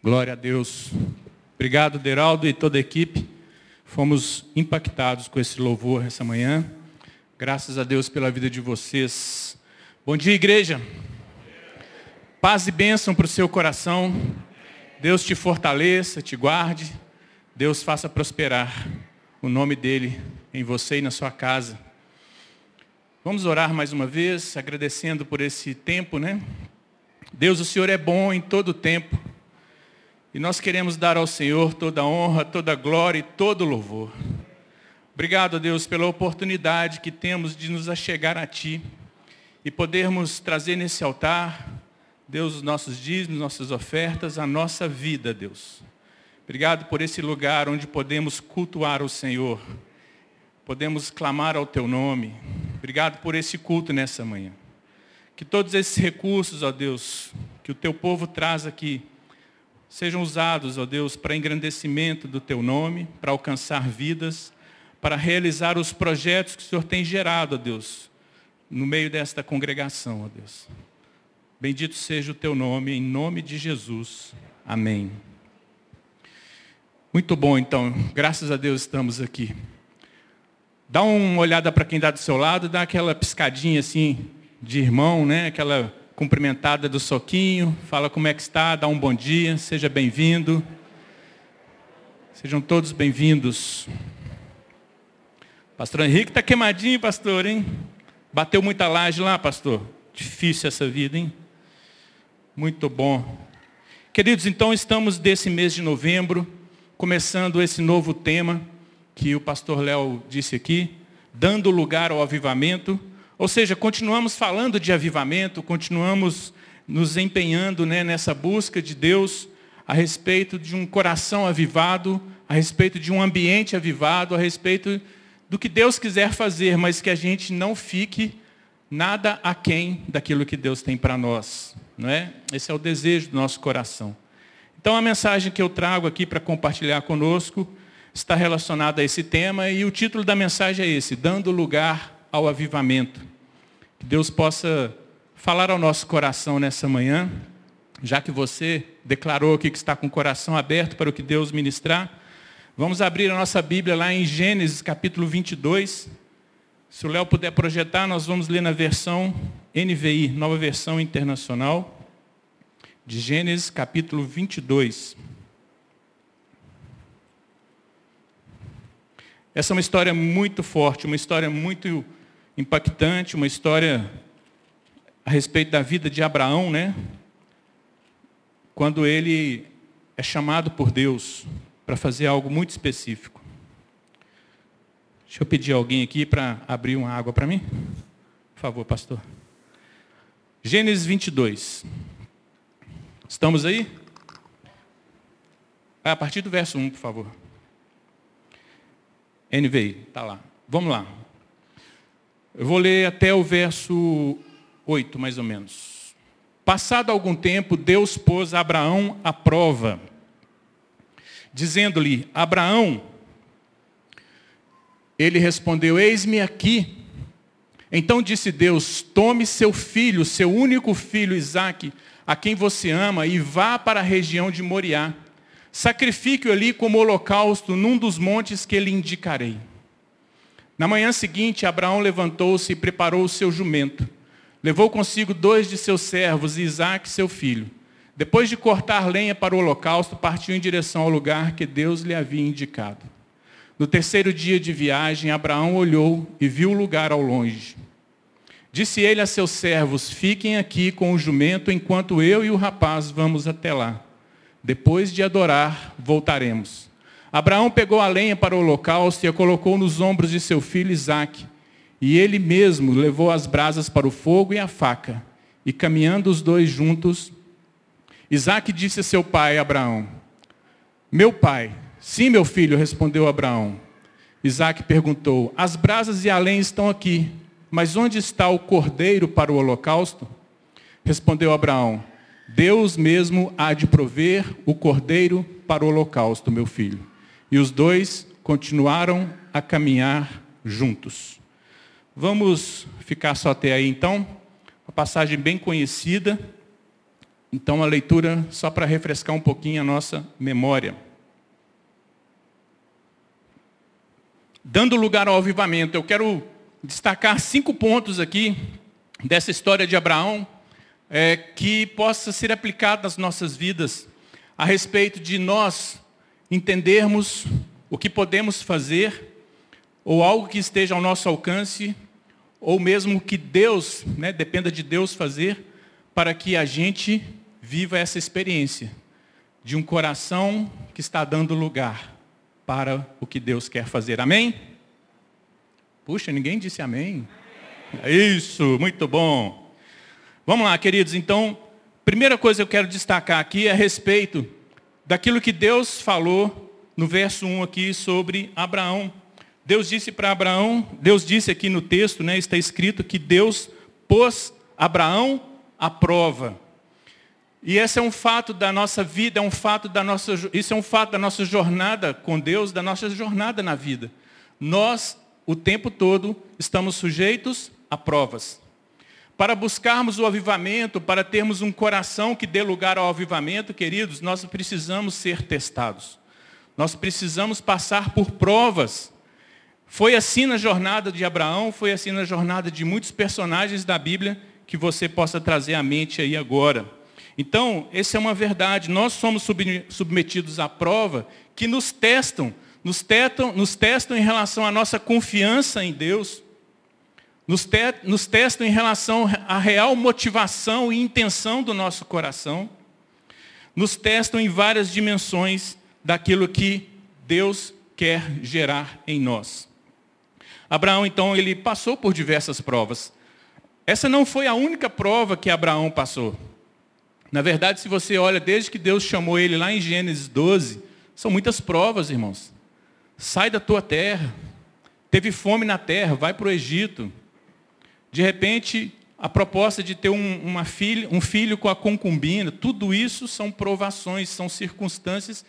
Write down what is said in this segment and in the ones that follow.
Glória a Deus. Obrigado, Deraldo e toda a equipe. Fomos impactados com esse louvor essa manhã. Graças a Deus pela vida de vocês. Bom dia, igreja. Paz e bênção para o seu coração. Deus te fortaleça, te guarde. Deus faça prosperar o nome dele em você e na sua casa. Vamos orar mais uma vez, agradecendo por esse tempo, né? Deus, o Senhor é bom em todo o tempo. E nós queremos dar ao Senhor toda honra, toda glória e todo louvor. Obrigado, Deus, pela oportunidade que temos de nos achegar a Ti e podermos trazer nesse altar, Deus, os nossos dízimos, nossas ofertas, a nossa vida, Deus. Obrigado por esse lugar onde podemos cultuar o Senhor, podemos clamar ao Teu nome. Obrigado por esse culto nessa manhã. Que todos esses recursos, ó Deus, que o Teu povo traz aqui, sejam usados, ó Deus, para engrandecimento do Teu nome, para alcançar vidas, para realizar os projetos que o Senhor tem gerado, ó Deus, no meio desta congregação, ó Deus. Bendito seja o Teu nome, em nome de Jesus. Amém. Muito bom, então. Graças a Deus estamos aqui. Dá uma olhada para quem está do seu lado, dá aquela piscadinha assim de irmão, né? Aquela cumprimentada do soquinho, fala como é que está, dá um bom dia, seja bem-vindo. Sejam todos bem-vindos. Pastor Henrique está queimadinho, pastor, hein? Bateu muita laje lá, pastor. Difícil essa vida, hein? Muito bom. Queridos, então estamos desse mês de novembro, começando esse novo tema que o pastor Léo disse aqui, dando lugar ao avivamento. Ou seja, continuamos falando de avivamento, continuamos nos empenhando né, nessa busca de Deus a respeito de um coração avivado, a respeito de um ambiente avivado, a respeito do que Deus quiser fazer, mas que a gente não fique nada aquém daquilo que Deus tem para nós. Não é? Esse é o desejo do nosso coração. Então a mensagem que eu trago aqui para compartilhar conosco está relacionada a esse tema e o título da mensagem é esse, dando lugar ao avivamento. Que Deus possa falar ao nosso coração nessa manhã, já que você declarou aqui que está com o coração aberto para o que Deus ministrar. Vamos abrir a nossa Bíblia lá em Gênesis capítulo 22. Se o Léo puder projetar, nós vamos ler na versão NVI, nova versão internacional, de Gênesis capítulo 22. Essa é uma história muito forte, uma história muito impactante, uma história a respeito da vida de Abraão, né? Quando ele é chamado por Deus para fazer algo muito específico. Deixa eu pedir alguém aqui para abrir uma água para mim. Por favor, pastor. Gênesis 22. Estamos aí? A partir do verso 1, por favor. NVI, está lá. Vamos lá. Eu vou ler até o verso 8, mais ou menos. Passado algum tempo, Deus pôs Abraão à prova, dizendo-lhe: Abraão, ele respondeu: Eis-me aqui. Então disse Deus: Tome seu filho, seu único filho Isaque, a quem você ama, e vá para a região de Moriá. Sacrifique-o ali como holocausto num dos montes que lhe indicarei. Na manhã seguinte, Abraão levantou-se e preparou o seu jumento. Levou consigo dois de seus servos e Isaac, seu filho. Depois de cortar lenha para o holocausto, partiu em direção ao lugar que Deus lhe havia indicado. No terceiro dia de viagem, Abraão olhou e viu o lugar ao longe. Disse ele a seus servos: Fiquem aqui com o jumento enquanto eu e o rapaz vamos até lá. Depois de adorar, voltaremos. Abraão pegou a lenha para o holocausto e a colocou nos ombros de seu filho Isaque. E ele mesmo levou as brasas para o fogo e a faca. E caminhando os dois juntos, Isaque disse a seu pai Abraão: Meu pai, sim, meu filho, respondeu Abraão. Isaque perguntou: As brasas e a lenha estão aqui, mas onde está o cordeiro para o holocausto? Respondeu Abraão: Deus mesmo há de prover o cordeiro para o holocausto, meu filho. E os dois continuaram a caminhar juntos. Vamos ficar só até aí então. Uma passagem bem conhecida. Então, a leitura, só para refrescar um pouquinho a nossa memória. Dando lugar ao avivamento, eu quero destacar cinco pontos aqui dessa história de Abraão, é, que possa ser aplicado nas nossas vidas, a respeito de nós entendermos o que podemos fazer, ou algo que esteja ao nosso alcance, ou mesmo que Deus, né, dependa de Deus fazer, para que a gente viva essa experiência de um coração que está dando lugar para o que Deus quer fazer. Amém? Puxa, ninguém disse amém. Isso, muito bom. Vamos lá, queridos. Então, primeira coisa que eu quero destacar aqui é a respeito daquilo que Deus falou no verso 1 aqui sobre Abraão. Deus disse para Abraão, Deus disse aqui no texto, né, está escrito que Deus pôs Abraão à prova. E esse é um fato da nossa vida, é um fato da nossa, isso é um fato da nossa jornada com Deus, da nossa jornada na vida. Nós, o tempo todo, estamos sujeitos a provas. Para buscarmos o avivamento, para termos um coração que dê lugar ao avivamento, queridos, nós precisamos ser testados. Nós precisamos passar por provas. Foi assim na jornada de Abraão, foi assim na jornada de muitos personagens da Bíblia que você possa trazer à mente aí agora. Então, essa é uma verdade. Nós somos submetidos à prova que nos testam, nos testam, nos testam em relação à nossa confiança em Deus, nos, te, nos testam em relação à real motivação e intenção do nosso coração, nos testam em várias dimensões daquilo que Deus quer gerar em nós. Abraão, então, ele passou por diversas provas. Essa não foi a única prova que Abraão passou. Na verdade, se você olha, desde que Deus chamou ele lá em Gênesis 12, são muitas provas, irmãos. Sai da tua terra. Teve fome na terra, vai para o Egito. De repente, a proposta de ter um, filha, um filho com a concubina, tudo isso são provações, são circunstâncias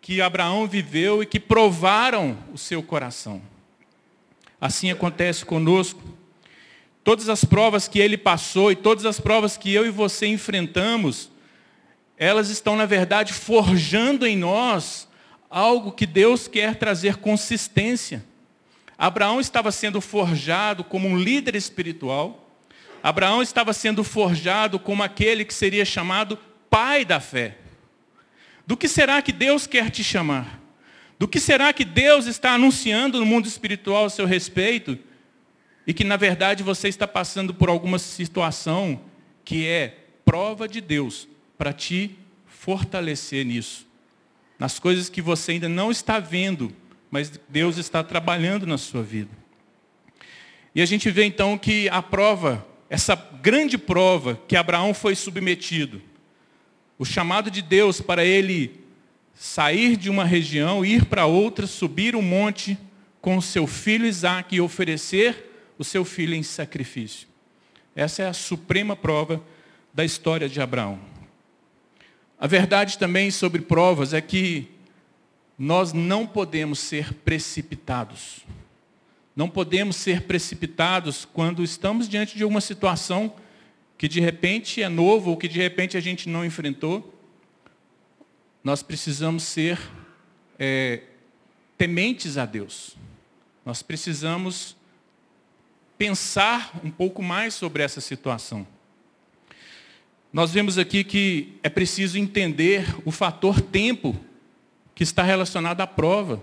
que Abraão viveu e que provaram o seu coração. Assim acontece conosco. Todas as provas que ele passou e todas as provas que eu e você enfrentamos, elas estão, na verdade, forjando em nós algo que Deus quer trazer consistência. Abraão estava sendo forjado como um líder espiritual. Abraão estava sendo forjado como aquele que seria chamado pai da fé. Do que será que Deus quer te chamar? Do que será que Deus está anunciando no mundo espiritual a seu respeito? E que na verdade você está passando por alguma situação que é prova de Deus para te fortalecer nisso. Nas coisas que você ainda não está vendo, mas Deus está trabalhando na sua vida. E a gente vê então que a prova, essa grande prova que Abraão foi submetido, o chamado de Deus para ele sair de uma região, ir para outra, subir um monte com seu filho Isaac e oferecer o seu filho em sacrifício. Essa é a suprema prova da história de Abraão. A verdade também sobre provas é que nós não podemos ser precipitados. Não podemos ser precipitados quando estamos diante de uma situação que de repente é novo ou que de repente a gente não enfrentou, nós precisamos ser é, tementes a Deus. Nós precisamos pensar um pouco mais sobre essa situação. Nós vemos aqui que é preciso entender o fator tempo que está relacionado à prova.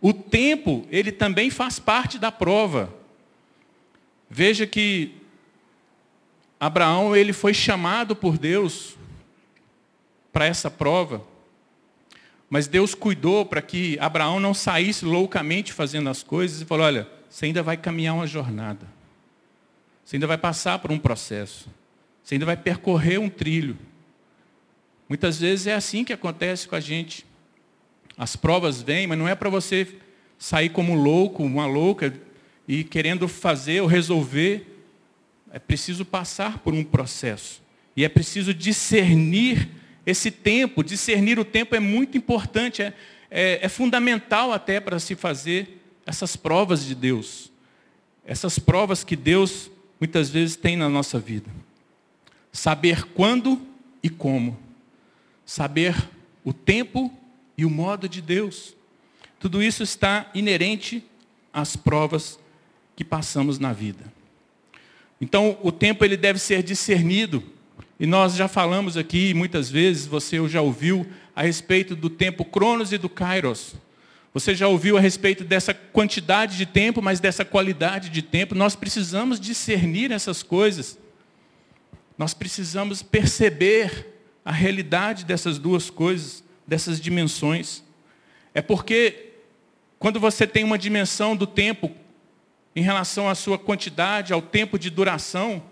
O tempo, ele também faz parte da prova. Veja que Abraão ele foi chamado por Deus para essa prova, mas Deus cuidou para que Abraão não saísse loucamente fazendo as coisas e falou: olha, você ainda vai caminhar uma jornada, você ainda vai passar por um processo, você ainda vai percorrer um trilho. Muitas vezes é assim que acontece com a gente. As provas vêm, mas não é para você sair como louco, uma louca, e querendo fazer ou resolver é preciso passar por um processo. E é preciso discernir esse tempo. Discernir o tempo é muito importante, é, é, é fundamental até para se fazer essas provas de Deus. Essas provas que Deus muitas vezes tem na nossa vida. Saber quando e como. Saber o tempo e o modo de Deus. Tudo isso está inerente às provas que passamos na vida. Então, o tempo ele deve ser discernido. E nós já falamos aqui muitas vezes, você já ouviu a respeito do tempo Cronos e do Kairos. Você já ouviu a respeito dessa quantidade de tempo, mas dessa qualidade de tempo. Nós precisamos discernir essas coisas. Nós precisamos perceber a realidade dessas duas coisas, dessas dimensões. É porque quando você tem uma dimensão do tempo em relação à sua quantidade, ao tempo de duração,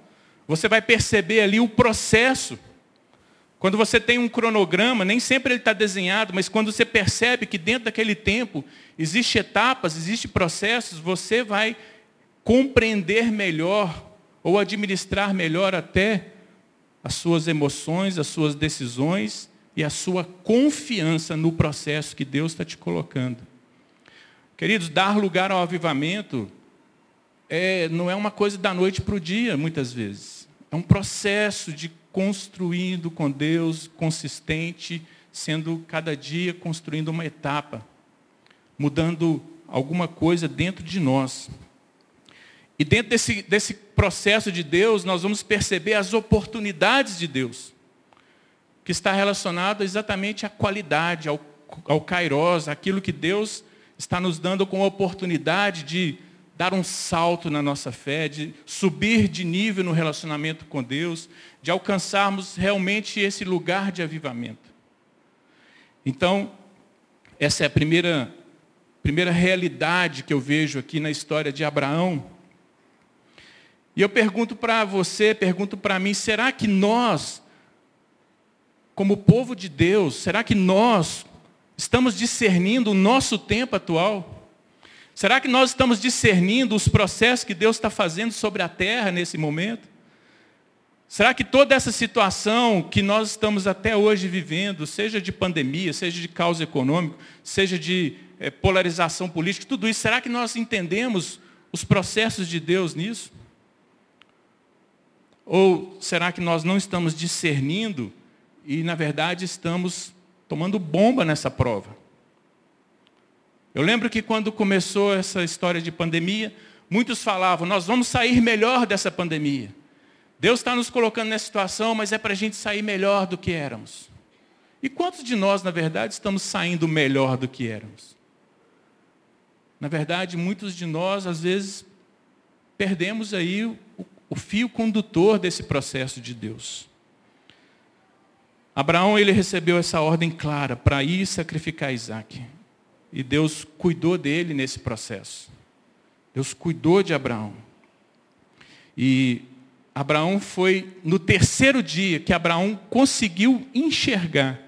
você vai perceber ali o processo quando você tem um cronograma, nem sempre ele está desenhado, mas quando você percebe que dentro daquele tempo existem etapas, existem processos, você vai compreender melhor ou administrar melhor até as suas emoções, as suas decisões e a sua confiança no processo que Deus está te colocando. Queridos, dar lugar ao avivamento é, não é uma coisa da noite para o dia, muitas vezes. É um processo de construindo com Deus, consistente, sendo cada dia construindo uma etapa, mudando alguma coisa dentro de nós. E dentro desse, desse processo de Deus, nós vamos perceber as oportunidades de Deus, que está relacionado exatamente à qualidade, ao, ao kairos, aquilo que Deus está nos dando com a oportunidade de dar um salto na nossa fé, de subir de nível no relacionamento com Deus, de alcançarmos realmente esse lugar de avivamento. Então, essa é a primeira, primeira realidade que eu vejo aqui na história de Abraão. E eu pergunto para você, pergunto para mim, será que nós, como povo de Deus, será que nós estamos discernindo o nosso tempo atual? Será que nós estamos discernindo os processos que Deus está fazendo sobre a terra nesse momento? Será que toda essa situação que nós estamos até hoje vivendo, seja de pandemia, seja de caos econômico, seja de é, polarização política, tudo isso, será que nós entendemos os processos de Deus nisso? Ou será que nós não estamos discernindo e, na verdade, estamos tomando bomba nessa prova? Eu lembro que quando começou essa história de pandemia, muitos falavam, nós vamos sair melhor dessa pandemia. Deus está nos colocando nessa situação, mas é para a gente sair melhor do que éramos. E quantos de nós, na verdade, estamos saindo melhor do que éramos? Na verdade, muitos de nós, às vezes, perdemos aí o, o fio condutor desse processo de Deus. Abraão, ele recebeu essa ordem clara para ir sacrificar Isaac. E Deus cuidou dele nesse processo. Deus cuidou de Abraão. E Abraão foi no terceiro dia que Abraão conseguiu enxergar,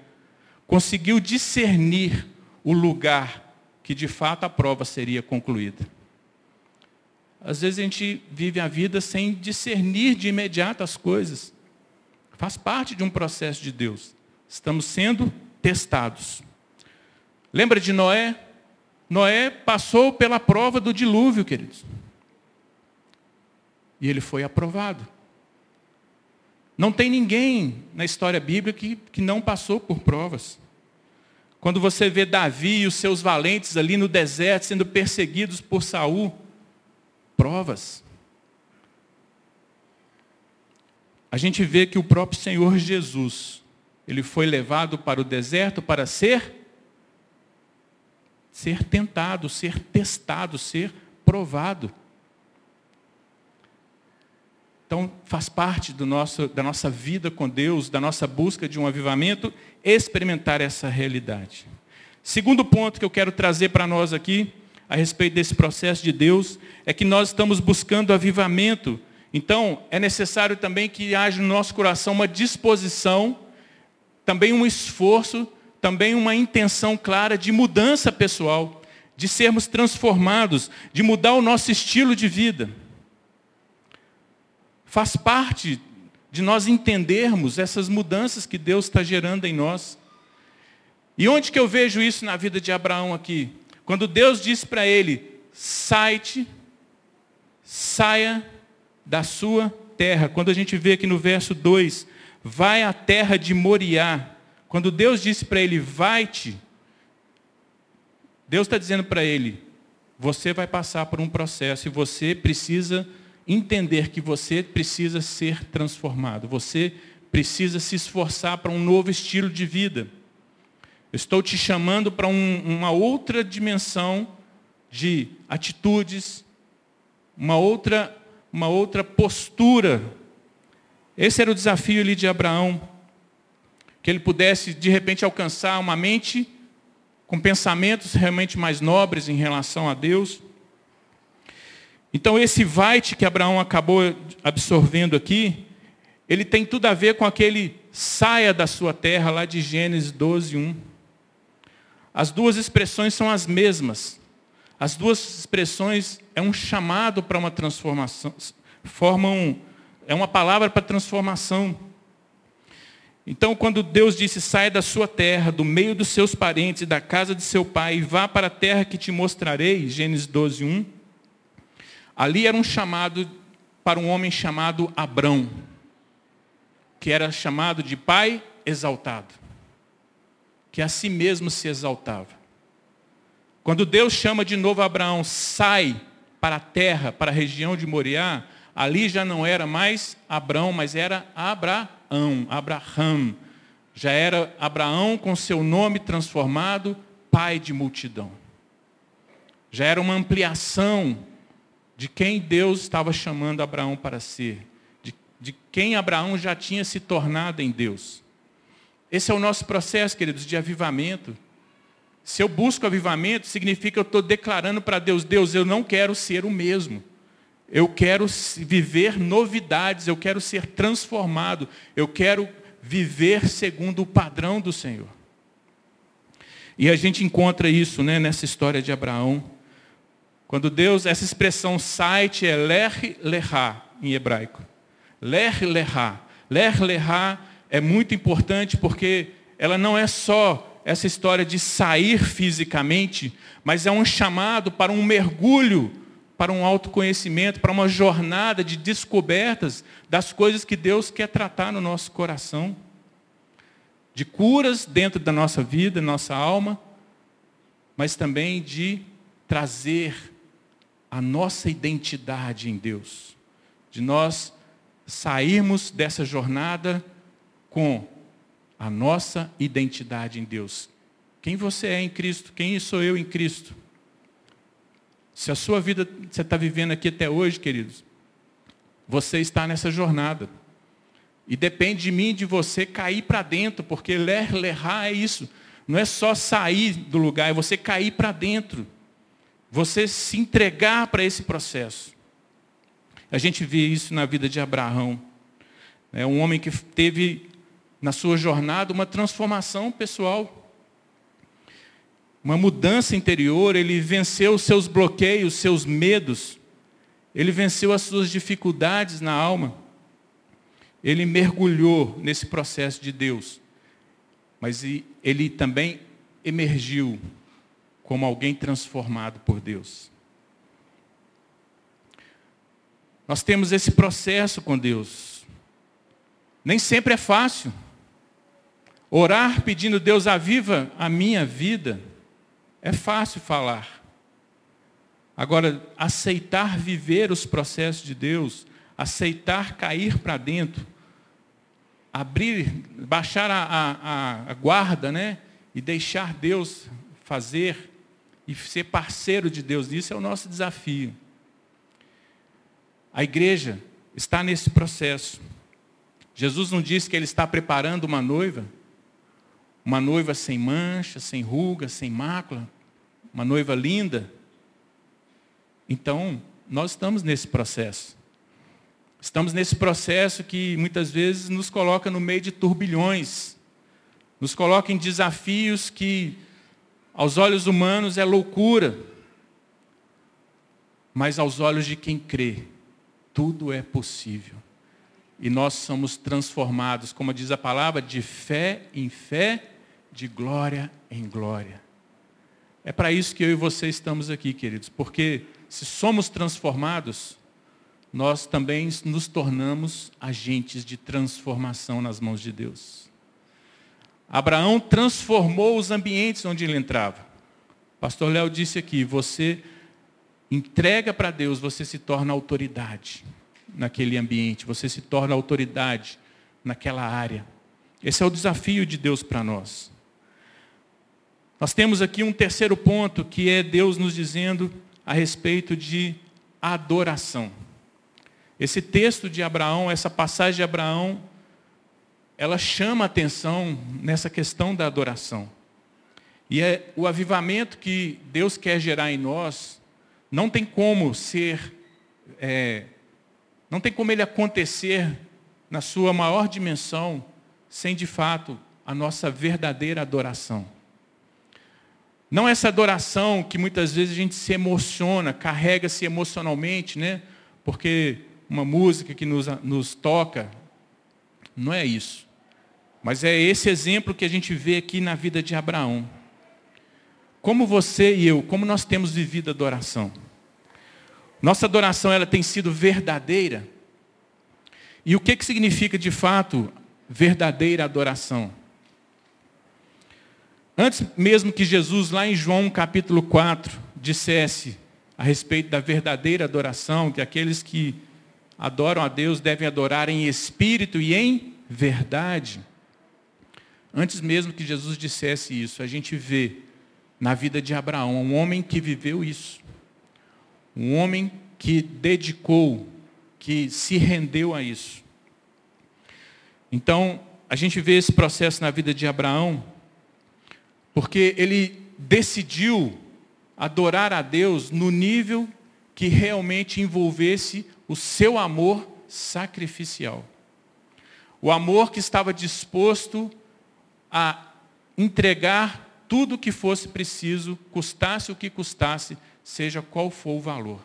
conseguiu discernir o lugar que de fato a prova seria concluída. Às vezes a gente vive a vida sem discernir de imediato as coisas. Faz parte de um processo de Deus. Estamos sendo testados. Lembra de Noé? Noé passou pela prova do dilúvio, queridos. E ele foi aprovado. Não tem ninguém na história bíblica que, que não passou por provas. Quando você vê Davi e os seus valentes ali no deserto sendo perseguidos por Saul, provas. A gente vê que o próprio Senhor Jesus, ele foi levado para o deserto para ser ser tentado, ser testado, ser provado. Então, faz parte nosso, da nossa vida com Deus, da nossa busca de um avivamento, experimentar essa realidade. Segundo ponto que eu quero trazer para nós aqui, a respeito desse processo de Deus, é que nós estamos buscando avivamento. Então, é necessário também que haja no nosso coração uma disposição, também um esforço também uma intenção clara de mudança pessoal, de sermos transformados, de mudar o nosso estilo de vida. Faz parte de nós entendermos essas mudanças que Deus está gerando em nós. E onde que eu vejo isso na vida de Abraão aqui? Quando Deus disse para ele, sai-te, saia da sua terra. Quando a gente vê aqui no verso 2, vai à terra de Moriá. Quando Deus disse para ele, vai-te, Deus está dizendo para ele, você vai passar por um processo e você precisa entender que você precisa ser transformado. Você precisa se esforçar para um novo estilo de vida. estou te chamando para um, uma outra dimensão de atitudes, uma outra, uma outra postura. Esse era o desafio ali de Abraão, que ele pudesse de repente alcançar uma mente com pensamentos realmente mais nobres em relação a Deus. Então esse vai-te que Abraão acabou absorvendo aqui, ele tem tudo a ver com aquele saia da sua terra lá de Gênesis 12, 1. As duas expressões são as mesmas. As duas expressões é um chamado para uma transformação, formam, é uma palavra para transformação. Então, quando Deus disse, saia da sua terra, do meio dos seus parentes e da casa de seu pai, e vá para a terra que te mostrarei, Gênesis 12, 1, ali era um chamado para um homem chamado Abrão, que era chamado de pai exaltado, que a si mesmo se exaltava. Quando Deus chama de novo Abraão, sai para a terra, para a região de Moriá, ali já não era mais Abraão, mas era Abraão, Abraham. Já era Abraão com seu nome transformado, pai de multidão. Já era uma ampliação de quem Deus estava chamando Abraão para ser, de, de quem Abraão já tinha se tornado em Deus. Esse é o nosso processo, queridos, de avivamento. Se eu busco avivamento, significa que eu estou declarando para Deus, Deus, eu não quero ser o mesmo. Eu quero viver novidades, eu quero ser transformado, eu quero viver segundo o padrão do Senhor. E a gente encontra isso né, nessa história de Abraão. Quando Deus, essa expressão site é ler lehá em hebraico. Ler lehá. Ler lehá é muito importante porque ela não é só essa história de sair fisicamente, mas é um chamado para um mergulho, para um autoconhecimento, para uma jornada de descobertas das coisas que Deus quer tratar no nosso coração. De curas dentro da nossa vida, nossa alma, mas também de trazer a nossa identidade em Deus. De nós sairmos dessa jornada com a nossa identidade em Deus. Quem você é em Cristo? Quem sou eu em Cristo? Se a sua vida você está vivendo aqui até hoje, queridos, você está nessa jornada. E depende de mim, de você cair para dentro, porque ler, lerrar é isso. Não é só sair do lugar, é você cair para dentro. Você se entregar para esse processo. A gente vê isso na vida de Abraão. É um homem que teve na sua jornada uma transformação pessoal, uma mudança interior, ele venceu os seus bloqueios, seus medos, ele venceu as suas dificuldades na alma, ele mergulhou nesse processo de Deus, mas ele também emergiu como alguém transformado por Deus. Nós temos esse processo com Deus. Nem sempre é fácil. Orar pedindo Deus aviva a minha vida é fácil falar. Agora, aceitar viver os processos de Deus, aceitar cair para dentro, abrir, baixar a, a, a, guarda, né? E deixar Deus fazer e ser parceiro de Deus nisso é o nosso desafio. A igreja está nesse processo. Jesus não disse que ele está preparando uma noiva? Uma noiva sem mancha, sem ruga, sem mácula, uma noiva linda. Então, nós estamos nesse processo. Estamos nesse processo que muitas vezes nos coloca no meio de turbilhões, nos coloca em desafios que, aos olhos humanos, é loucura, mas aos olhos de quem crê, tudo é possível. E nós somos transformados, como diz a palavra, de fé em fé de glória em glória. É para isso que eu e você estamos aqui, queridos, porque se somos transformados, nós também nos tornamos agentes de transformação nas mãos de Deus. Abraão transformou os ambientes onde ele entrava. Pastor Léo disse aqui: você entrega para Deus, você se torna autoridade naquele ambiente, você se torna autoridade naquela área. Esse é o desafio de Deus para nós. Nós temos aqui um terceiro ponto, que é Deus nos dizendo a respeito de adoração. Esse texto de Abraão, essa passagem de Abraão, ela chama atenção nessa questão da adoração. E é o avivamento que Deus quer gerar em nós, não tem como ser, é, não tem como ele acontecer na sua maior dimensão, sem de fato a nossa verdadeira adoração. Não essa adoração que muitas vezes a gente se emociona, carrega-se emocionalmente, né? Porque uma música que nos, nos toca, não é isso. Mas é esse exemplo que a gente vê aqui na vida de Abraão. Como você e eu, como nós temos vivido a adoração? Nossa adoração ela tem sido verdadeira? E o que, que significa de fato verdadeira adoração? Antes mesmo que Jesus, lá em João capítulo 4, dissesse a respeito da verdadeira adoração, que aqueles que adoram a Deus devem adorar em espírito e em verdade. Antes mesmo que Jesus dissesse isso, a gente vê na vida de Abraão um homem que viveu isso. Um homem que dedicou, que se rendeu a isso. Então, a gente vê esse processo na vida de Abraão, porque ele decidiu adorar a Deus no nível que realmente envolvesse o seu amor sacrificial. O amor que estava disposto a entregar tudo o que fosse preciso, custasse o que custasse, seja qual for o valor.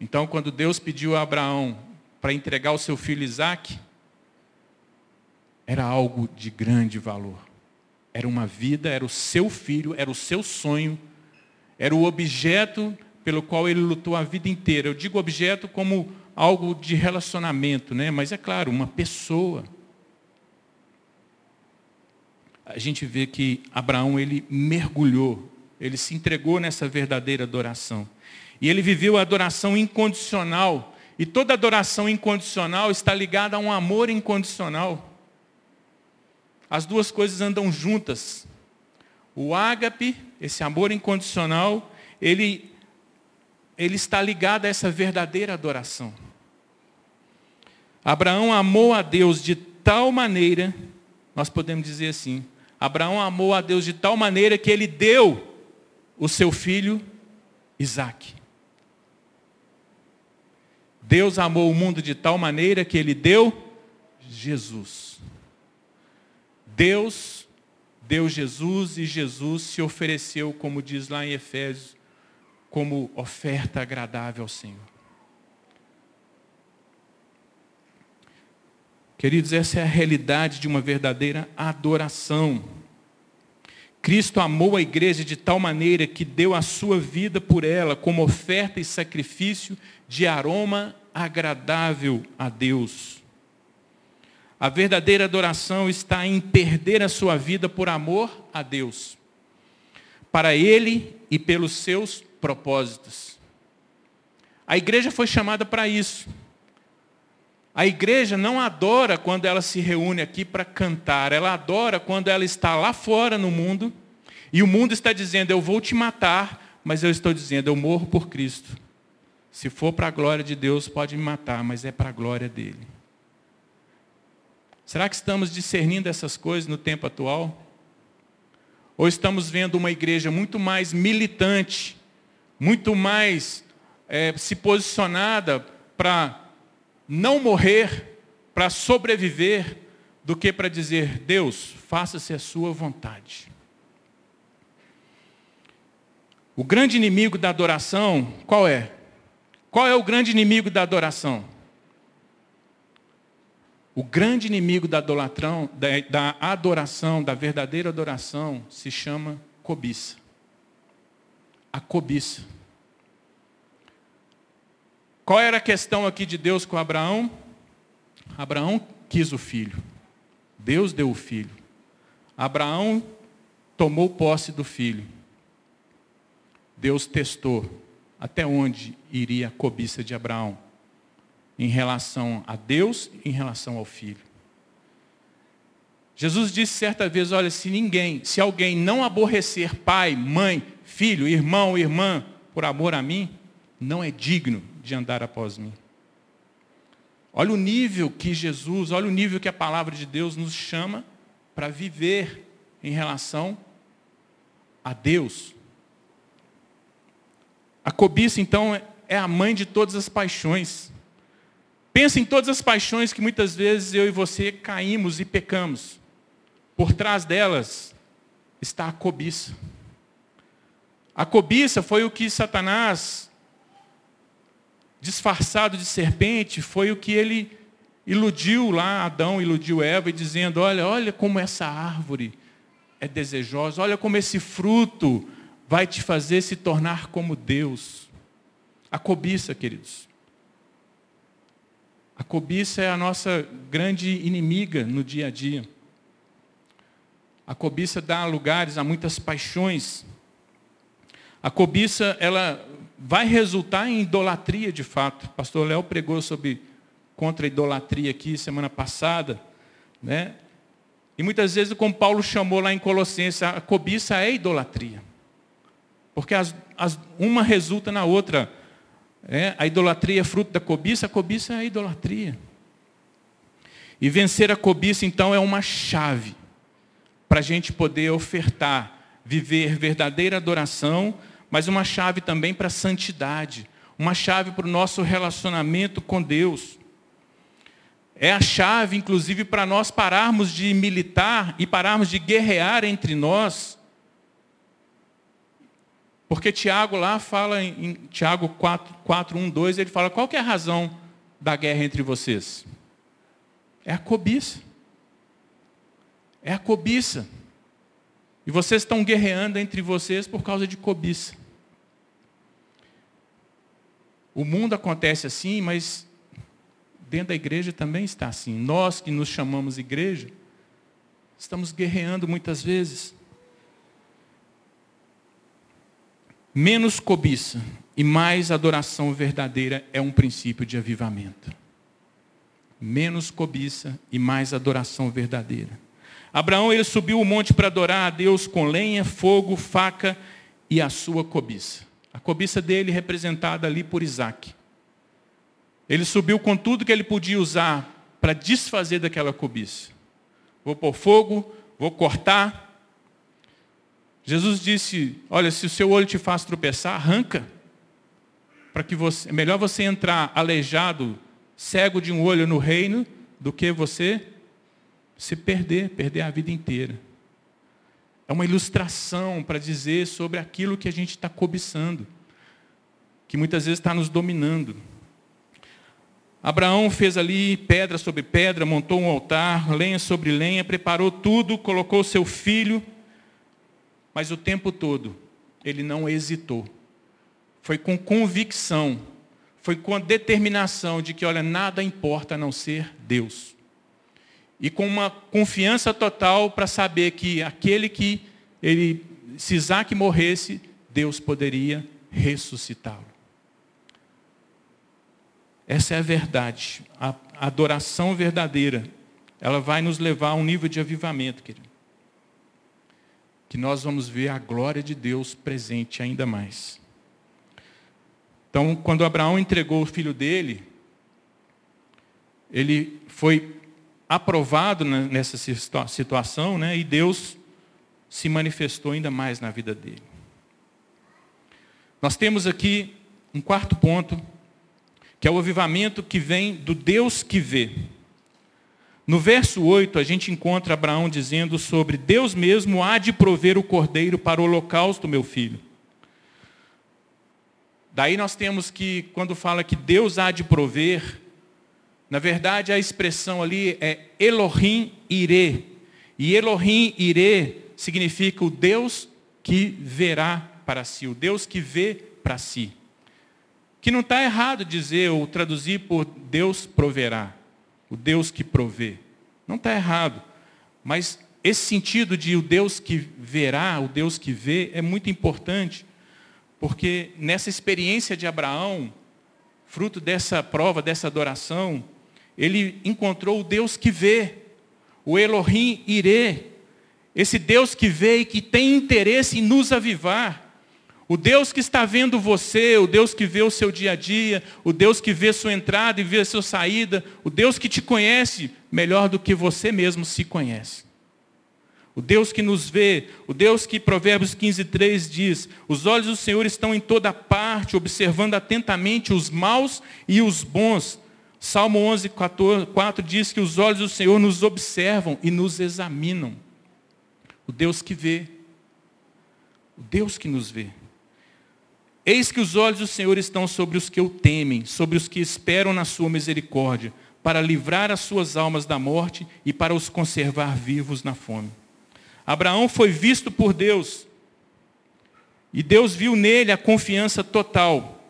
Então, quando Deus pediu a Abraão para entregar o seu filho Isaac, era algo de grande valor. Era uma vida, era o seu filho, era o seu sonho, era o objeto pelo qual ele lutou a vida inteira. Eu digo objeto como algo de relacionamento, né? mas é claro, uma pessoa. A gente vê que Abraão ele mergulhou, ele se entregou nessa verdadeira adoração. E ele viveu a adoração incondicional. E toda adoração incondicional está ligada a um amor incondicional. As duas coisas andam juntas. O ágape, esse amor incondicional, ele ele está ligado a essa verdadeira adoração. Abraão amou a Deus de tal maneira, nós podemos dizer assim, Abraão amou a Deus de tal maneira que ele deu o seu filho Isaac. Deus amou o mundo de tal maneira que ele deu Jesus. Deus deu Jesus e Jesus se ofereceu, como diz lá em Efésios, como oferta agradável ao Senhor. Queridos, essa é a realidade de uma verdadeira adoração. Cristo amou a igreja de tal maneira que deu a sua vida por ela como oferta e sacrifício de aroma agradável a Deus. A verdadeira adoração está em perder a sua vida por amor a Deus, para Ele e pelos seus propósitos. A igreja foi chamada para isso. A igreja não adora quando ela se reúne aqui para cantar, ela adora quando ela está lá fora no mundo e o mundo está dizendo: Eu vou te matar, mas eu estou dizendo: Eu morro por Cristo. Se for para a glória de Deus, pode me matar, mas é para a glória dele. Será que estamos discernindo essas coisas no tempo atual? Ou estamos vendo uma igreja muito mais militante, muito mais é, se posicionada para não morrer, para sobreviver, do que para dizer, Deus, faça-se a sua vontade. O grande inimigo da adoração, qual é? Qual é o grande inimigo da adoração? O grande inimigo da, idolatrão, da, da adoração, da verdadeira adoração, se chama cobiça. A cobiça. Qual era a questão aqui de Deus com Abraão? Abraão quis o filho. Deus deu o filho. Abraão tomou posse do filho. Deus testou até onde iria a cobiça de Abraão em relação a Deus, em relação ao filho. Jesus disse certa vez, olha, se ninguém, se alguém não aborrecer pai, mãe, filho, irmão, irmã, por amor a mim, não é digno de andar após mim. Olha o nível que Jesus, olha o nível que a palavra de Deus nos chama para viver em relação a Deus. A cobiça, então, é a mãe de todas as paixões. Pensa em todas as paixões que muitas vezes eu e você caímos e pecamos. Por trás delas está a cobiça. A cobiça foi o que Satanás disfarçado de serpente, foi o que ele iludiu lá, Adão iludiu Eva, dizendo, olha, olha como essa árvore é desejosa, olha como esse fruto vai te fazer se tornar como Deus. A cobiça, queridos. A cobiça é a nossa grande inimiga no dia a dia. A cobiça dá lugares a muitas paixões. A cobiça, ela vai resultar em idolatria de fato. O pastor Léo pregou sobre contra a idolatria aqui semana passada, né? E muitas vezes, como Paulo chamou lá em Colossenses, a cobiça é idolatria. Porque as, as, uma resulta na outra. É, a idolatria é fruto da cobiça, a cobiça é a idolatria. E vencer a cobiça, então, é uma chave para a gente poder ofertar, viver verdadeira adoração mas uma chave também para a santidade, uma chave para o nosso relacionamento com Deus. É a chave, inclusive, para nós pararmos de militar e pararmos de guerrear entre nós. Porque Tiago lá fala, em Tiago 4, 4 1, 2, ele fala, qual é a razão da guerra entre vocês? É a cobiça. É a cobiça. E vocês estão guerreando entre vocês por causa de cobiça. O mundo acontece assim, mas dentro da igreja também está assim. Nós que nos chamamos igreja, estamos guerreando muitas vezes. Menos cobiça e mais adoração verdadeira é um princípio de avivamento. Menos cobiça e mais adoração verdadeira. Abraão ele subiu o monte para adorar a Deus com lenha, fogo, faca e a sua cobiça. A cobiça dele representada ali por Isaac. Ele subiu com tudo que ele podia usar para desfazer daquela cobiça. Vou pôr fogo, vou cortar. Jesus disse: Olha, se o seu olho te faz tropeçar, arranca. Para que você, é melhor você entrar aleijado, cego de um olho no reino, do que você se perder, perder a vida inteira. É uma ilustração para dizer sobre aquilo que a gente está cobiçando, que muitas vezes está nos dominando. Abraão fez ali pedra sobre pedra, montou um altar, lenha sobre lenha, preparou tudo, colocou seu filho, mas o tempo todo ele não hesitou. Foi com convicção, foi com a determinação de que, olha, nada importa a não ser Deus e com uma confiança total para saber que aquele que ele, se Isaac morresse, Deus poderia ressuscitá-lo. Essa é a verdade. A adoração verdadeira, ela vai nos levar a um nível de avivamento, querido. Que nós vamos ver a glória de Deus presente ainda mais. Então, quando Abraão entregou o filho dele, ele foi aprovado nessa situação, né? e Deus se manifestou ainda mais na vida dele. Nós temos aqui um quarto ponto, que é o avivamento que vem do Deus que vê. No verso 8, a gente encontra Abraão dizendo sobre Deus mesmo há de prover o cordeiro para o holocausto, meu filho. Daí nós temos que, quando fala que Deus há de prover, na verdade, a expressão ali é Elohim Ire. E Elohim Ire significa o Deus que verá para si, o Deus que vê para si. Que não está errado dizer ou traduzir por Deus proverá, o Deus que provê. Não está errado. Mas esse sentido de o Deus que verá, o Deus que vê, é muito importante, porque nessa experiência de Abraão, fruto dessa prova, dessa adoração, ele encontrou o Deus que vê, o Elohim Irê, esse Deus que vê e que tem interesse em nos avivar. O Deus que está vendo você, o Deus que vê o seu dia a dia, o Deus que vê sua entrada e vê a sua saída, o Deus que te conhece melhor do que você mesmo se conhece. O Deus que nos vê, o Deus que Provérbios 15, 3 diz, os olhos do Senhor estão em toda parte, observando atentamente os maus e os bons. Salmo 11, 14, 4 diz que os olhos do Senhor nos observam e nos examinam. O Deus que vê, o Deus que nos vê. Eis que os olhos do Senhor estão sobre os que o temem, sobre os que esperam na sua misericórdia, para livrar as suas almas da morte e para os conservar vivos na fome. Abraão foi visto por Deus, e Deus viu nele a confiança total,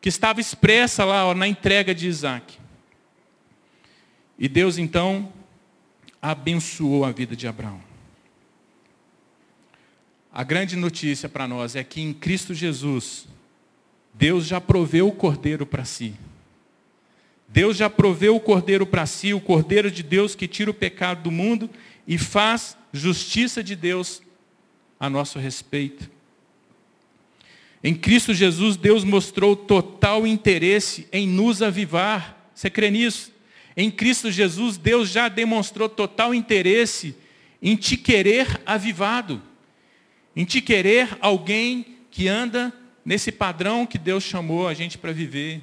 que estava expressa lá ó, na entrega de Isaac. E Deus então abençoou a vida de Abraão. A grande notícia para nós é que em Cristo Jesus, Deus já proveu o cordeiro para si. Deus já proveu o cordeiro para si, o cordeiro de Deus que tira o pecado do mundo e faz justiça de Deus a nosso respeito. Em Cristo Jesus, Deus mostrou total interesse em nos avivar. Você crê nisso? Em Cristo Jesus, Deus já demonstrou total interesse em te querer avivado em te querer alguém que anda nesse padrão que Deus chamou a gente para viver.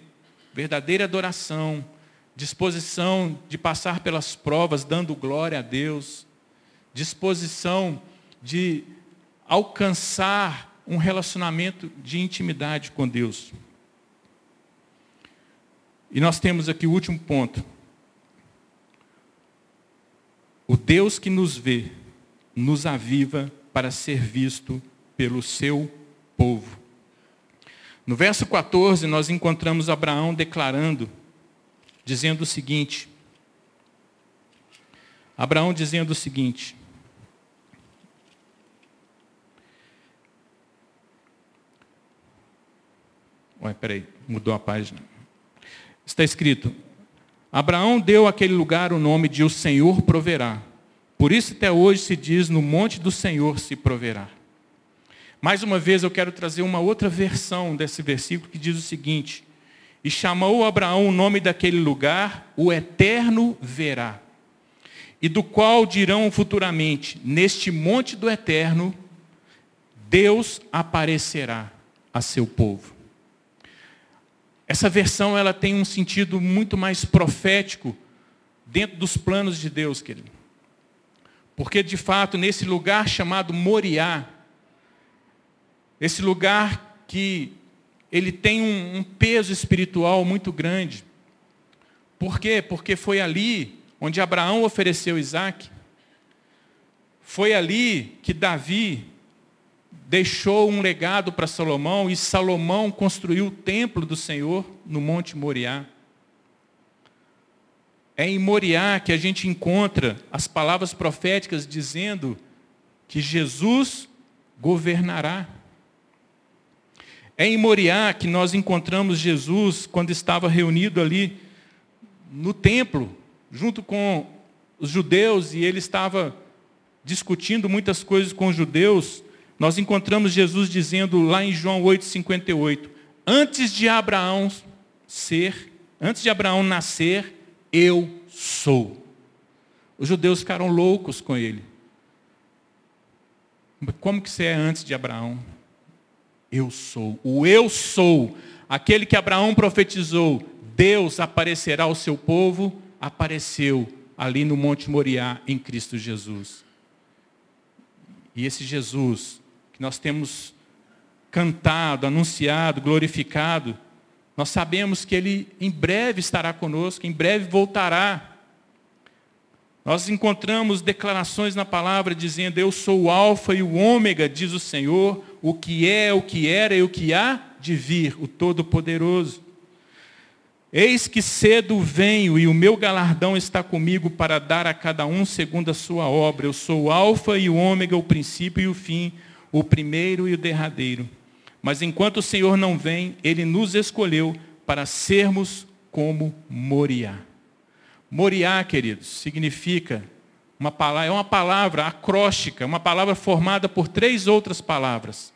Verdadeira adoração, disposição de passar pelas provas dando glória a Deus, disposição de alcançar um relacionamento de intimidade com Deus. E nós temos aqui o último ponto. O Deus que nos vê, nos aviva para ser visto pelo seu povo. No verso 14, nós encontramos Abraão declarando, dizendo o seguinte: Abraão dizendo o seguinte: Ué, peraí, mudou a página. Está escrito: Abraão deu àquele lugar o nome de O Senhor proverá. Por isso até hoje se diz, no monte do Senhor se proverá. Mais uma vez eu quero trazer uma outra versão desse versículo que diz o seguinte: E chamou Abraão o nome daquele lugar, o Eterno verá. E do qual dirão futuramente, neste monte do Eterno, Deus aparecerá a seu povo. Essa versão ela tem um sentido muito mais profético dentro dos planos de Deus, querido. Porque, de fato, nesse lugar chamado Moriá, esse lugar que ele tem um, um peso espiritual muito grande. Por quê? Porque foi ali onde Abraão ofereceu Isaac. Foi ali que Davi deixou um legado para Salomão e Salomão construiu o templo do Senhor no Monte Moriá. É em Moriá que a gente encontra as palavras proféticas dizendo que Jesus governará. É em Moriá que nós encontramos Jesus quando estava reunido ali no templo, junto com os judeus, e ele estava discutindo muitas coisas com os judeus. Nós encontramos Jesus dizendo lá em João 8,58, antes de Abraão ser, antes de Abraão nascer, eu sou. Os judeus ficaram loucos com ele. Como que você é antes de Abraão? Eu sou. O eu sou, aquele que Abraão profetizou, Deus aparecerá ao seu povo, apareceu ali no Monte Moriá em Cristo Jesus. E esse Jesus que nós temos cantado, anunciado, glorificado, nós sabemos que Ele em breve estará conosco, em breve voltará. Nós encontramos declarações na palavra dizendo: Eu sou o Alfa e o Ômega, diz o Senhor, o que é, o que era e o que há de vir o Todo-Poderoso. Eis que cedo venho e o meu galardão está comigo para dar a cada um segundo a sua obra. Eu sou o Alfa e o Ômega, o princípio e o fim, o primeiro e o derradeiro. Mas enquanto o Senhor não vem, Ele nos escolheu para sermos como Moriá. Moriá, queridos, significa uma palavra, é uma palavra acróstica, uma palavra formada por três outras palavras.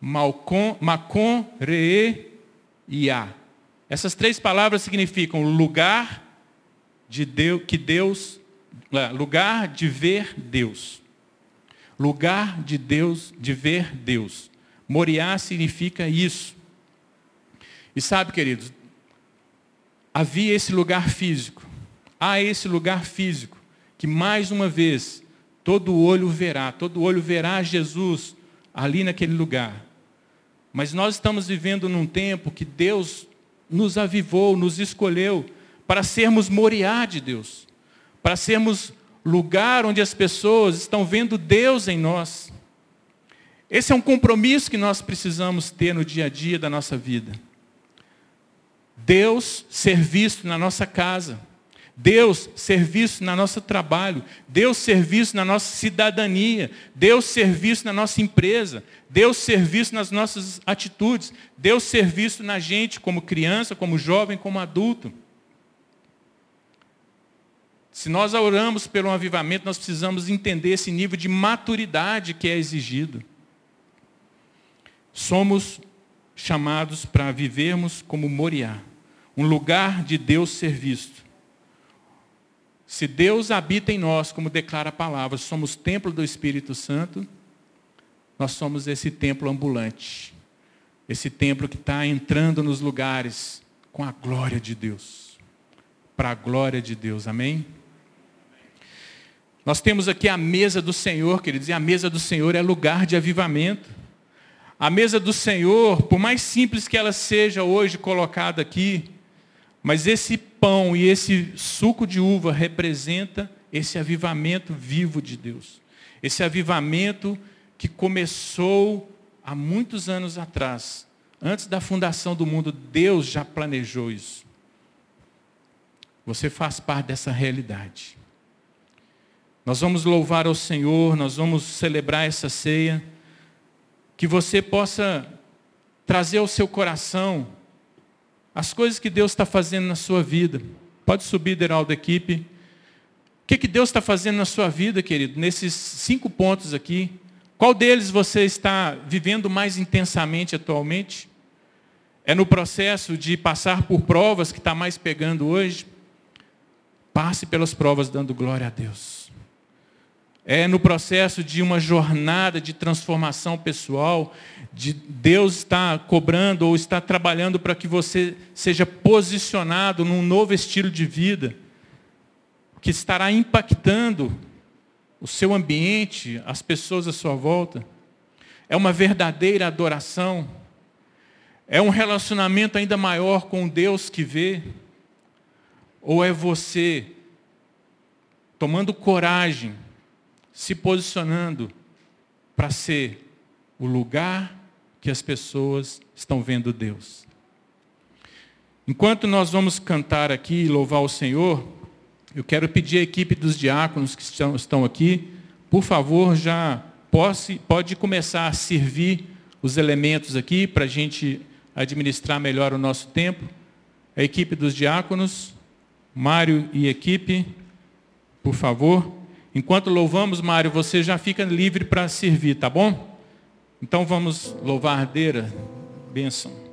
Malcom, Macon, e A. Essas três palavras significam lugar de Deus, que Deus, é, lugar de ver Deus. Lugar de Deus, de ver Deus. Moriá significa isso. E sabe, queridos, havia esse lugar físico. Há esse lugar físico que mais uma vez todo olho verá, todo olho verá Jesus ali naquele lugar. Mas nós estamos vivendo num tempo que Deus nos avivou, nos escolheu para sermos Moriá de Deus, para sermos lugar onde as pessoas estão vendo Deus em nós. Esse é um compromisso que nós precisamos ter no dia a dia da nossa vida. Deus ser visto na nossa casa. Deus ser visto no nosso trabalho, Deus ser visto na nossa cidadania, Deus ser visto na nossa empresa, Deus ser visto nas nossas atitudes, Deus ser visto na gente como criança, como jovem, como adulto. Se nós oramos pelo avivamento, nós precisamos entender esse nível de maturidade que é exigido. Somos chamados para vivermos como Moriá, um lugar de Deus ser visto. Se Deus habita em nós, como declara a palavra, somos templo do Espírito Santo, nós somos esse templo ambulante. Esse templo que está entrando nos lugares com a glória de Deus. Para a glória de Deus, amém? Nós temos aqui a mesa do Senhor, queridos, e a mesa do Senhor é lugar de avivamento. A mesa do Senhor, por mais simples que ela seja hoje colocada aqui, mas esse pão e esse suco de uva representa esse avivamento vivo de Deus. Esse avivamento que começou há muitos anos atrás. Antes da fundação do mundo, Deus já planejou isso. Você faz parte dessa realidade. Nós vamos louvar ao Senhor, nós vamos celebrar essa ceia. Que você possa trazer ao seu coração as coisas que Deus está fazendo na sua vida. Pode subir, Deraldo, equipe. O que, que Deus está fazendo na sua vida, querido? Nesses cinco pontos aqui. Qual deles você está vivendo mais intensamente atualmente? É no processo de passar por provas que está mais pegando hoje? Passe pelas provas dando glória a Deus. É no processo de uma jornada de transformação pessoal, de Deus está cobrando ou está trabalhando para que você seja posicionado num novo estilo de vida, que estará impactando o seu ambiente, as pessoas à sua volta. É uma verdadeira adoração. É um relacionamento ainda maior com Deus que vê. Ou é você tomando coragem, se posicionando para ser o lugar que as pessoas estão vendo Deus. Enquanto nós vamos cantar aqui e louvar o Senhor, eu quero pedir à equipe dos diáconos que estão, aqui, por favor, já pode começar a servir os elementos aqui para a gente administrar melhor o nosso tempo. A equipe dos diáconos, Mário e equipe, por favor. Enquanto louvamos, Mário, você já fica livre para servir, tá bom? Então vamos louvar a Deira. Bênção.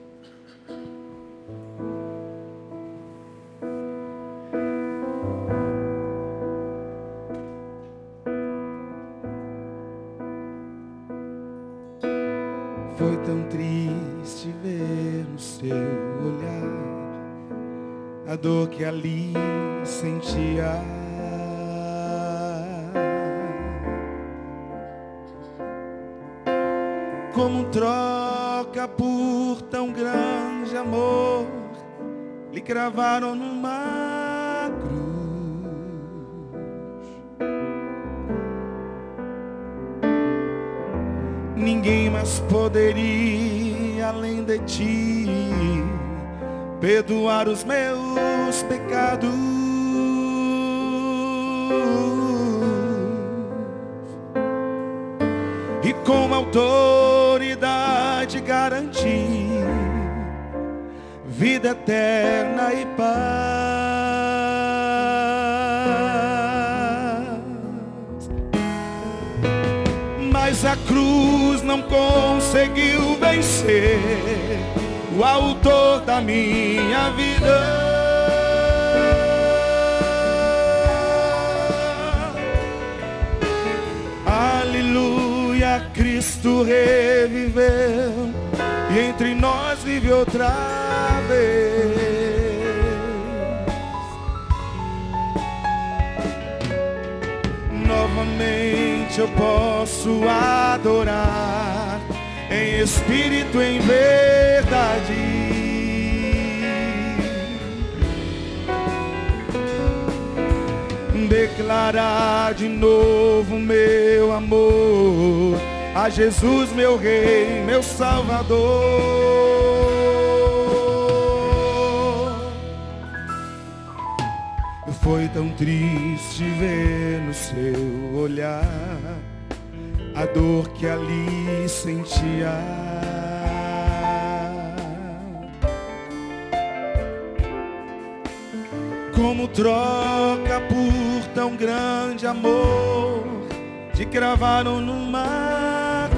Aleluia, Cristo reviveu e entre nós vive outra vez. Novamente eu posso adorar em espírito, em verdade. Declarar de novo meu amor a Jesus, meu Rei, meu Salvador. Foi tão triste ver no seu olhar a dor que ali sentia. Como troca por tão grande amor, te cravaram no mar.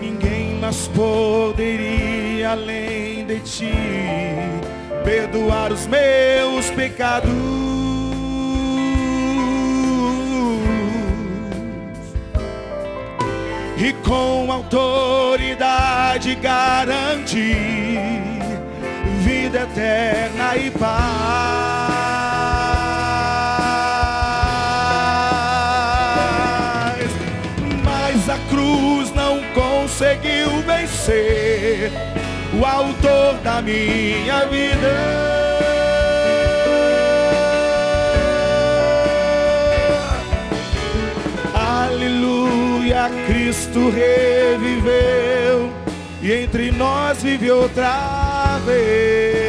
Ninguém mais poderia além de ti perdoar os meus pecados. E com autoridade garantir vida eterna e paz. Mas a cruz não conseguiu vencer o autor da minha vida. Cristo reviveu e entre nós vive outra vez.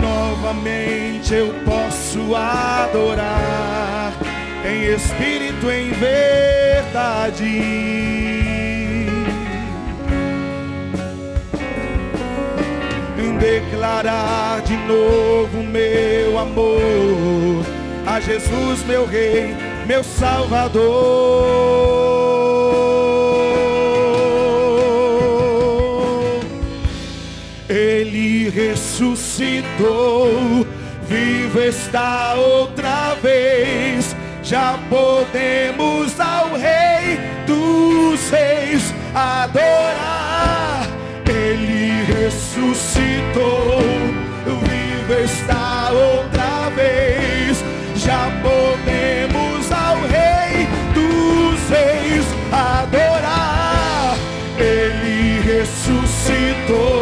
Novamente eu posso adorar em espírito, em verdade. Declarar de novo meu amor a Jesus, meu Rei, meu Salvador. Ele ressuscitou, vivo está outra vez. Já podemos ao Rei dos Reis adorar. Ele ressuscitou, vivo está outra vez. Já podemos ao Rei dos Reis adorar. Ele ressuscitou,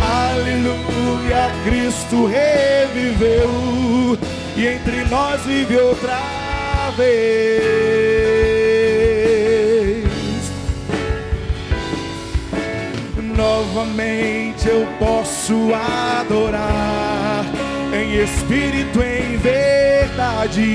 Aleluia, Cristo reviveu e entre nós vive outra vez. Novamente eu posso adorar em espírito, em verdade.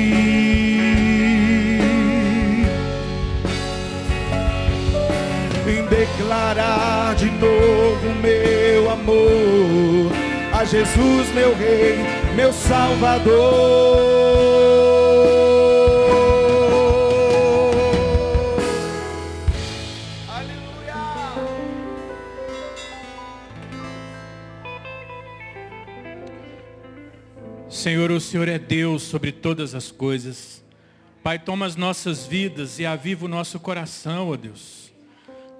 Declarar de novo meu amor a Jesus, meu Rei, meu Salvador. Aleluia! Senhor, o Senhor é Deus sobre todas as coisas. Pai, toma as nossas vidas e aviva o nosso coração, ó Deus.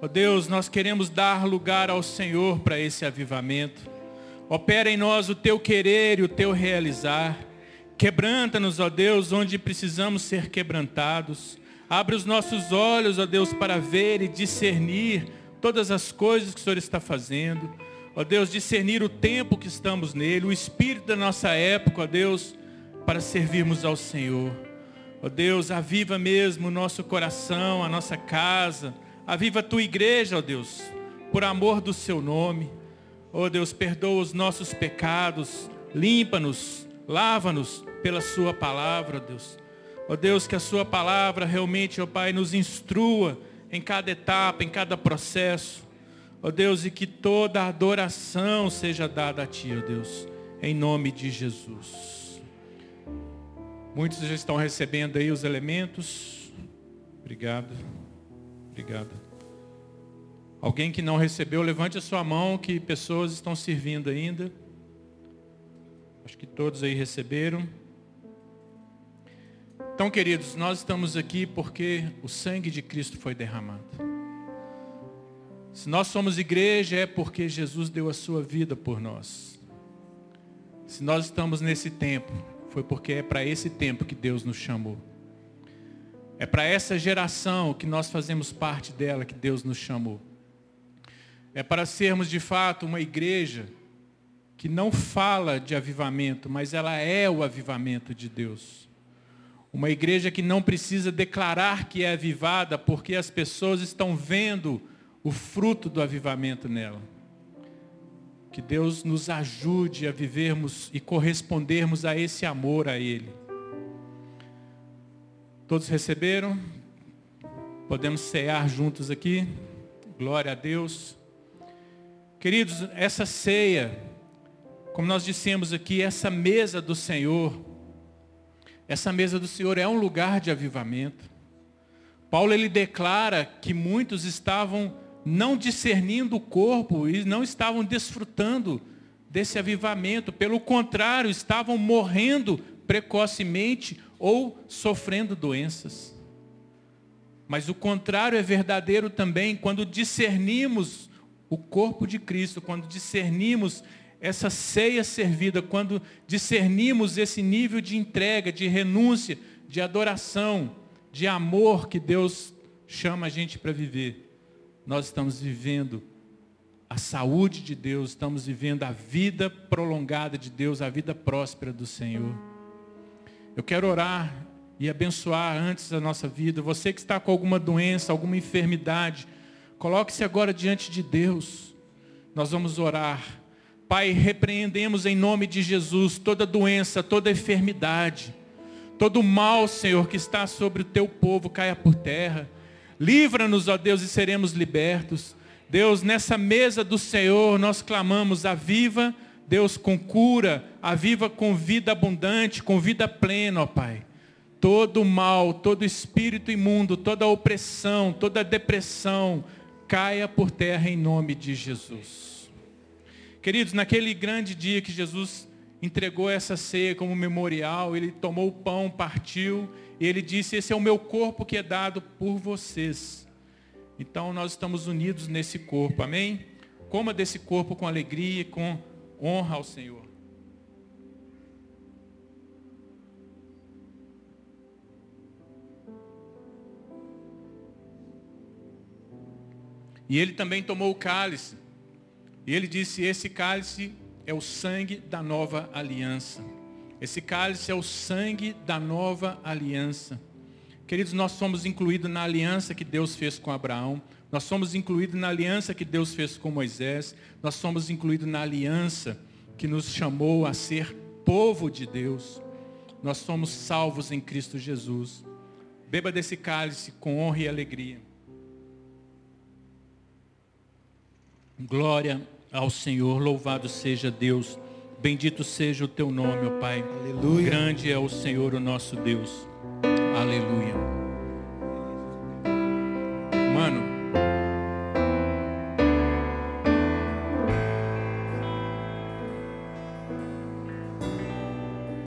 Ó Deus, nós queremos dar lugar ao Senhor para esse avivamento. Opera em nós o teu querer e o teu realizar. Quebranta-nos, ó Deus, onde precisamos ser quebrantados. Abre os nossos olhos, ó Deus, para ver e discernir todas as coisas que o Senhor está fazendo ó Deus, discernir o tempo que estamos nele, o espírito da nossa época, ó Deus, para servirmos ao Senhor. Ó Deus, aviva mesmo o nosso coração, a nossa casa, aviva a tua igreja, ó Deus, por amor do seu nome. Ó Deus, perdoa os nossos pecados, limpa-nos, lava-nos pela sua palavra, ó Deus. Ó Deus, que a sua palavra realmente, ó Pai, nos instrua em cada etapa, em cada processo Ó Deus, e que toda adoração seja dada a Ti, ó Deus, em nome de Jesus. Muitos já estão recebendo aí os elementos. Obrigado. Obrigado. Alguém que não recebeu, levante a sua mão, que pessoas estão servindo ainda. Acho que todos aí receberam. Então, queridos, nós estamos aqui porque o sangue de Cristo foi derramado. Se nós somos igreja é porque Jesus deu a sua vida por nós. Se nós estamos nesse tempo, foi porque é para esse tempo que Deus nos chamou. É para essa geração que nós fazemos parte dela que Deus nos chamou. É para sermos de fato uma igreja que não fala de avivamento, mas ela é o avivamento de Deus. Uma igreja que não precisa declarar que é avivada, porque as pessoas estão vendo o fruto do avivamento nela. Que Deus nos ajude a vivermos e correspondermos a esse amor a Ele. Todos receberam? Podemos cear juntos aqui? Glória a Deus. Queridos, essa ceia, como nós dissemos aqui, essa mesa do Senhor, essa mesa do Senhor é um lugar de avivamento. Paulo ele declara que muitos estavam não discernindo o corpo e não estavam desfrutando desse avivamento. Pelo contrário, estavam morrendo precocemente ou sofrendo doenças. Mas o contrário é verdadeiro também quando discernimos o corpo de Cristo, quando discernimos essa ceia servida, quando discernimos esse nível de entrega, de renúncia, de adoração, de amor que Deus chama a gente para viver nós estamos vivendo a saúde de Deus, estamos vivendo a vida prolongada de Deus, a vida próspera do Senhor. Eu quero orar e abençoar antes a nossa vida. Você que está com alguma doença, alguma enfermidade, coloque-se agora diante de Deus. Nós vamos orar. Pai, repreendemos em nome de Jesus toda doença, toda enfermidade, todo mal, Senhor, que está sobre o teu povo, caia por terra. Livra-nos, ó Deus, e seremos libertos. Deus, nessa mesa do Senhor, nós clamamos, aviva, Deus, com cura, aviva com vida abundante, com vida plena, ó Pai. Todo mal, todo espírito imundo, toda opressão, toda depressão, caia por terra em nome de Jesus. Queridos, naquele grande dia que Jesus entregou essa ceia como memorial, ele tomou o pão, partiu e ele disse: Esse é o meu corpo que é dado por vocês. Então nós estamos unidos nesse corpo, amém? Coma desse corpo com alegria com honra ao Senhor. E ele também tomou o cálice. E ele disse: Esse cálice é o sangue da nova aliança. Esse cálice é o sangue da nova aliança. Queridos, nós somos incluídos na aliança que Deus fez com Abraão. Nós somos incluídos na aliança que Deus fez com Moisés. Nós somos incluídos na aliança que nos chamou a ser povo de Deus. Nós somos salvos em Cristo Jesus. Beba desse cálice com honra e alegria. Glória ao Senhor, louvado seja Deus. Bendito seja o teu nome, ó Pai. Aleluia. Grande é o Senhor, o nosso Deus. Aleluia. Mano,